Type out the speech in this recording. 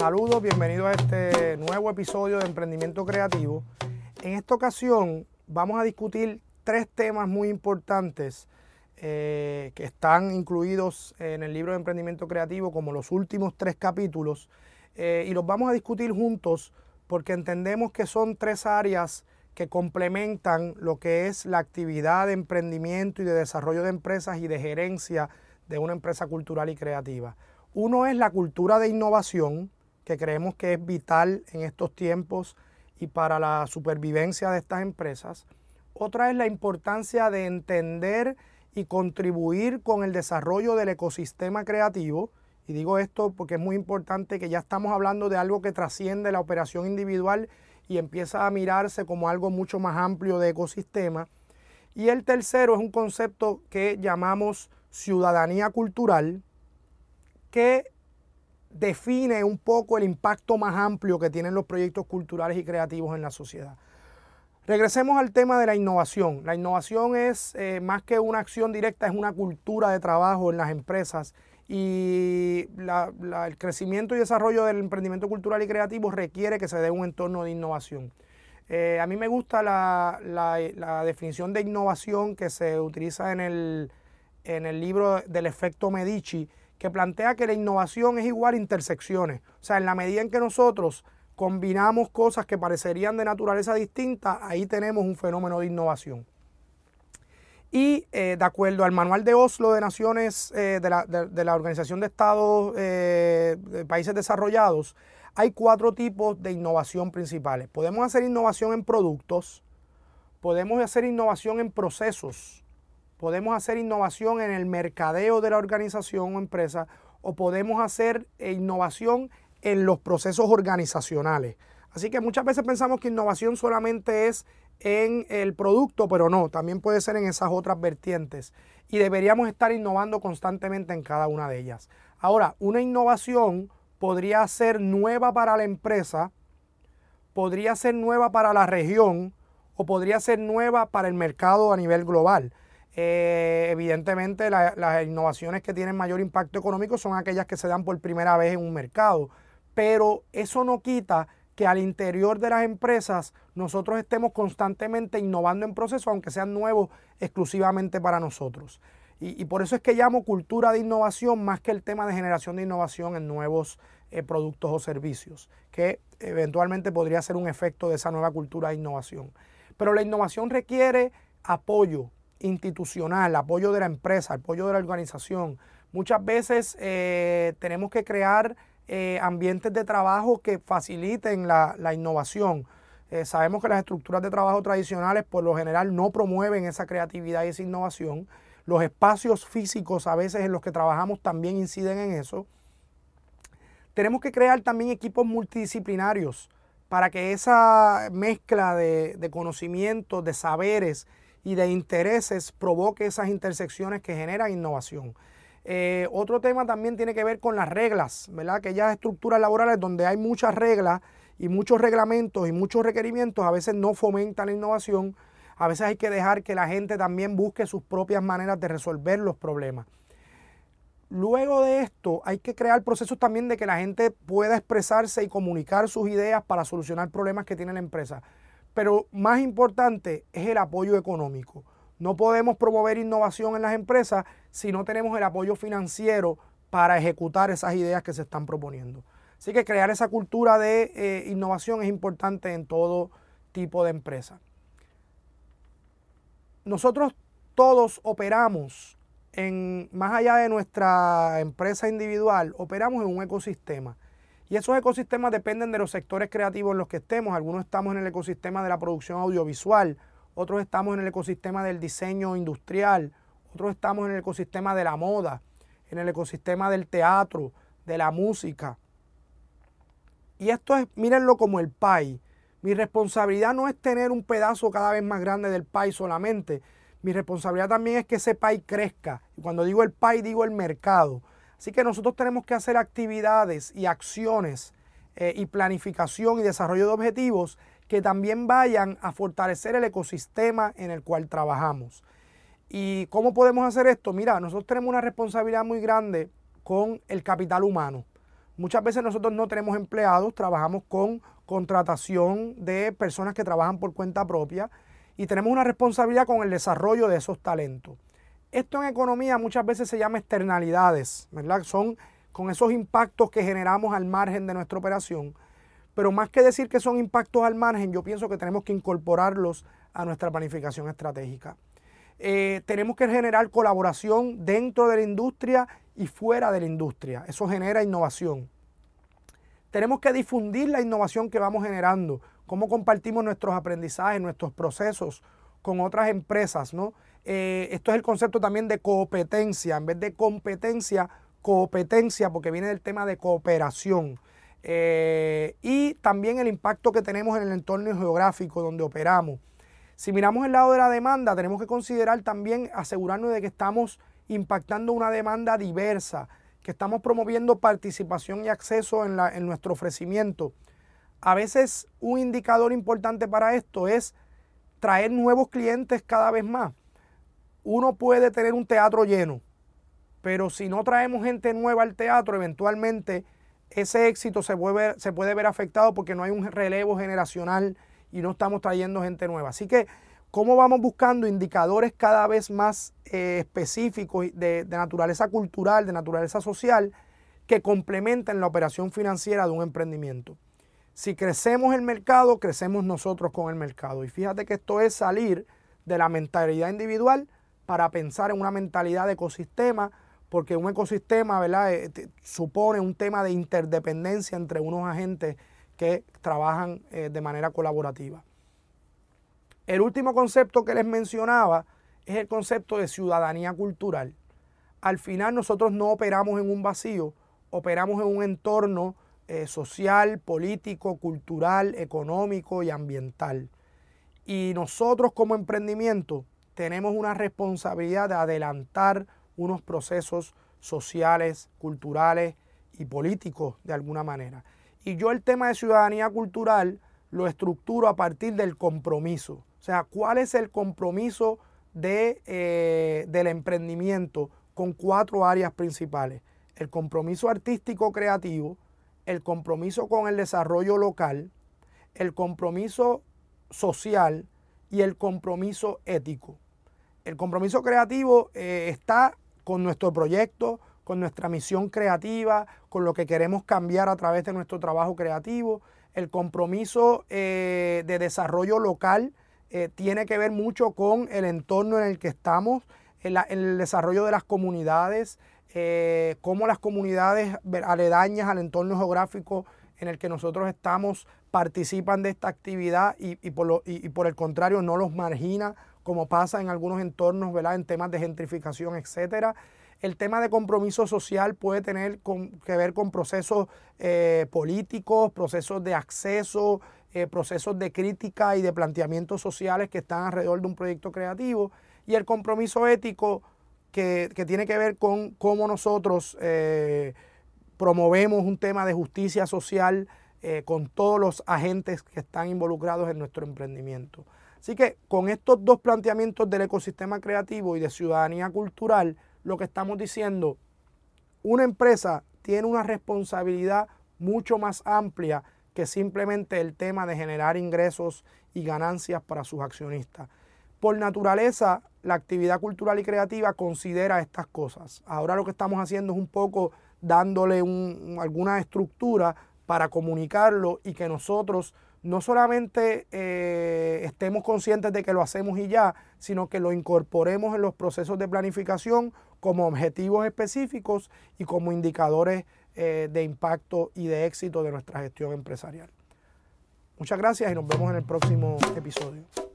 Saludos, bienvenidos a este nuevo episodio de Emprendimiento Creativo. En esta ocasión vamos a discutir tres temas muy importantes eh, que están incluidos en el libro de Emprendimiento Creativo como los últimos tres capítulos eh, y los vamos a discutir juntos porque entendemos que son tres áreas que complementan lo que es la actividad de emprendimiento y de desarrollo de empresas y de gerencia de una empresa cultural y creativa. Uno es la cultura de innovación, que creemos que es vital en estos tiempos y para la supervivencia de estas empresas. Otra es la importancia de entender y contribuir con el desarrollo del ecosistema creativo. Y digo esto porque es muy importante que ya estamos hablando de algo que trasciende la operación individual y empieza a mirarse como algo mucho más amplio de ecosistema. Y el tercero es un concepto que llamamos ciudadanía cultural, que define un poco el impacto más amplio que tienen los proyectos culturales y creativos en la sociedad. Regresemos al tema de la innovación. La innovación es eh, más que una acción directa, es una cultura de trabajo en las empresas y el crecimiento y desarrollo del emprendimiento cultural y creativo requiere que se dé un entorno de innovación. Eh, a mí me gusta la, definición de innovación que se utiliza en el, en el libro del efecto Medici, que plantea que la innovación es igual a intersecciones. O sea, en la medida en que nosotros combinamos cosas que parecerían de naturaleza distinta, ahí tenemos un fenómeno de innovación. Y eh, de acuerdo al manual de Oslo de Naciones, eh, de, la, Organización de Estados eh, de Países Desarrollados, hay cuatro tipos de innovación principales. Podemos hacer innovación en productos, podemos hacer innovación en procesos, podemos hacer innovación en el mercadeo de la organización o empresa o podemos hacer eh, innovación en los procesos organizacionales. Así que muchas veces pensamos que innovación solamente es en el producto, pero no, también puede ser en esas otras vertientes. Y deberíamos estar innovando constantemente en cada una de ellas. Ahora, una innovación podría ser nueva para la empresa, podría ser nueva para la región o podría ser nueva para el mercado a nivel global. Eh, evidentemente las innovaciones que tienen mayor impacto económico son aquellas que se dan por primera vez en un mercado, pero eso no quita que al interior de las empresas nosotros estemos constantemente innovando en procesos, aunque sean nuevos exclusivamente para nosotros. Y, por eso es que llamo cultura de innovación más que el tema de generación de innovación en nuevos eh, productos o servicios, que eventualmente podría ser un efecto de esa nueva cultura de innovación. Pero la innovación requiere apoyo, institucional, apoyo de la empresa, apoyo de la organización. Muchas veces eh, tenemos que crear eh, ambientes de trabajo que faciliten la, innovación. Eh, sabemos que las estructuras de trabajo tradicionales por lo general no promueven esa creatividad y esa innovación. Los espacios físicos a veces en los que trabajamos también inciden en eso. Tenemos que crear también equipos multidisciplinarios para que esa mezcla de, de conocimientos, de saberes, y de intereses provoque esas intersecciones que generan innovación. Eh, otro tema también tiene que ver con las reglas, ¿verdad? Aquellas estructuras laborales donde hay muchas reglas y muchos reglamentos y muchos requerimientos a veces no fomentan la innovación. A veces hay que dejar que la gente también busque sus propias maneras de resolver los problemas. Luego de esto hay que crear procesos también de que la gente pueda expresarse y comunicar sus ideas para solucionar problemas que tiene la empresa. Pero más importante es el apoyo económico. No podemos promover innovación en las empresas si no tenemos el apoyo financiero para ejecutar esas ideas que se están proponiendo. Así que crear esa cultura de eh, innovación es importante en todo tipo de empresa. Nosotros todos operamos en, más allá de nuestra empresa individual, operamos en un ecosistema. Y esos ecosistemas dependen de los sectores creativos en los que estemos. Algunos estamos en el ecosistema de la producción audiovisual, otros estamos en el ecosistema del diseño industrial, otros estamos en el ecosistema de la moda, en el ecosistema del teatro, de la música. Y esto es, mírenlo como el pie. Mi responsabilidad no es tener un pedazo cada vez más grande del pie solamente. Mi responsabilidad también es que ese pie crezca. Y cuando digo el pie, digo el mercado. Así que nosotros tenemos que hacer actividades y acciones eh, y planificación y desarrollo de objetivos que también vayan a fortalecer el ecosistema en el cual trabajamos. ¿Y cómo podemos hacer esto? Mira, nosotros tenemos una responsabilidad muy grande con el capital humano. Muchas veces nosotros no tenemos empleados, trabajamos con contratación de personas que trabajan por cuenta propia y tenemos una responsabilidad con el desarrollo de esos talentos. Esto en economía muchas veces se llama externalidades, ¿verdad? Son con esos impactos que generamos al margen de nuestra operación. Pero más que decir que son impactos al margen, yo pienso que tenemos que incorporarlos a nuestra planificación estratégica. Eh, tenemos que generar colaboración dentro de la industria y fuera de la industria. Eso genera innovación. Tenemos que difundir la innovación que vamos generando, cómo compartimos nuestros aprendizajes, nuestros procesos con otras empresas, ¿no? Eh, esto es el concepto también de competencia, en vez de competencia, competencia, porque viene del tema de cooperación. Eh, y también el impacto que tenemos en el entorno geográfico donde operamos. Si miramos el lado de la demanda, tenemos que considerar también asegurarnos de que estamos impactando una demanda diversa, que estamos promoviendo participación y acceso en, en nuestro ofrecimiento. A veces un indicador importante para esto es traer nuevos clientes cada vez más. Uno puede tener un teatro lleno, pero si no traemos gente nueva al teatro, eventualmente ese éxito se puede, ver afectado porque no hay un relevo generacional y no estamos trayendo gente nueva. Así que, ¿cómo vamos buscando indicadores cada vez más eh, específicos de naturaleza cultural, de naturaleza social, que complementen la operación financiera de un emprendimiento? Si crecemos el mercado, crecemos nosotros con el mercado. Y fíjate que esto es salir de la mentalidad individual para pensar en una mentalidad de ecosistema, porque un ecosistema ¿verdad? Eh, supone un tema de interdependencia entre unos agentes que trabajan eh, de manera colaborativa. El último concepto que les mencionaba es el concepto de ciudadanía cultural. Al final nosotros no operamos en un vacío, operamos en un entorno eh, social, político, cultural, económico y ambiental. Y nosotros como emprendimiento tenemos una responsabilidad de adelantar unos procesos sociales, culturales y políticos de alguna manera. Y yo el tema de ciudadanía cultural lo estructuro a partir del compromiso. O sea, ¿cuál es el compromiso de, eh, del emprendimiento con cuatro áreas principales? El compromiso artístico creativo, el compromiso con el desarrollo local, el compromiso social y el compromiso ético. El compromiso creativo eh, está con nuestro proyecto, con nuestra misión creativa, con lo que queremos cambiar a través de nuestro trabajo creativo. El compromiso eh, de desarrollo local eh, tiene que ver mucho con el entorno en el que estamos, el, el desarrollo de las comunidades, eh, cómo las comunidades aledañas al entorno geográfico en el que nosotros estamos participan de esta actividad y, por, el contrario no los margina como pasa en algunos entornos. En temas de gentrificación, etcétera. El tema de compromiso social puede tener que ver con procesos eh, políticos, procesos de acceso, eh, procesos de crítica y de planteamientos sociales que están alrededor de un proyecto creativo. Y el compromiso ético que, tiene que ver con cómo nosotros eh, promovemos un tema de justicia social con todos los agentes que están involucrados en nuestro emprendimiento. Así que con estos dos planteamientos del ecosistema creativo y de ciudadanía cultural, lo que estamos diciendo, una empresa tiene una responsabilidad mucho más amplia que simplemente el tema de generar ingresos y ganancias para sus accionistas. Por naturaleza, la actividad cultural y creativa considera estas cosas. Ahora lo que estamos haciendo es un poco dándole alguna estructura para comunicarlo y que nosotros no solamente eh, estemos conscientes de que lo hacemos y ya, sino que lo incorporemos en los procesos de planificación como objetivos específicos y como indicadores eh, de impacto y de éxito de nuestra gestión empresarial. Muchas gracias y nos vemos en el próximo episodio.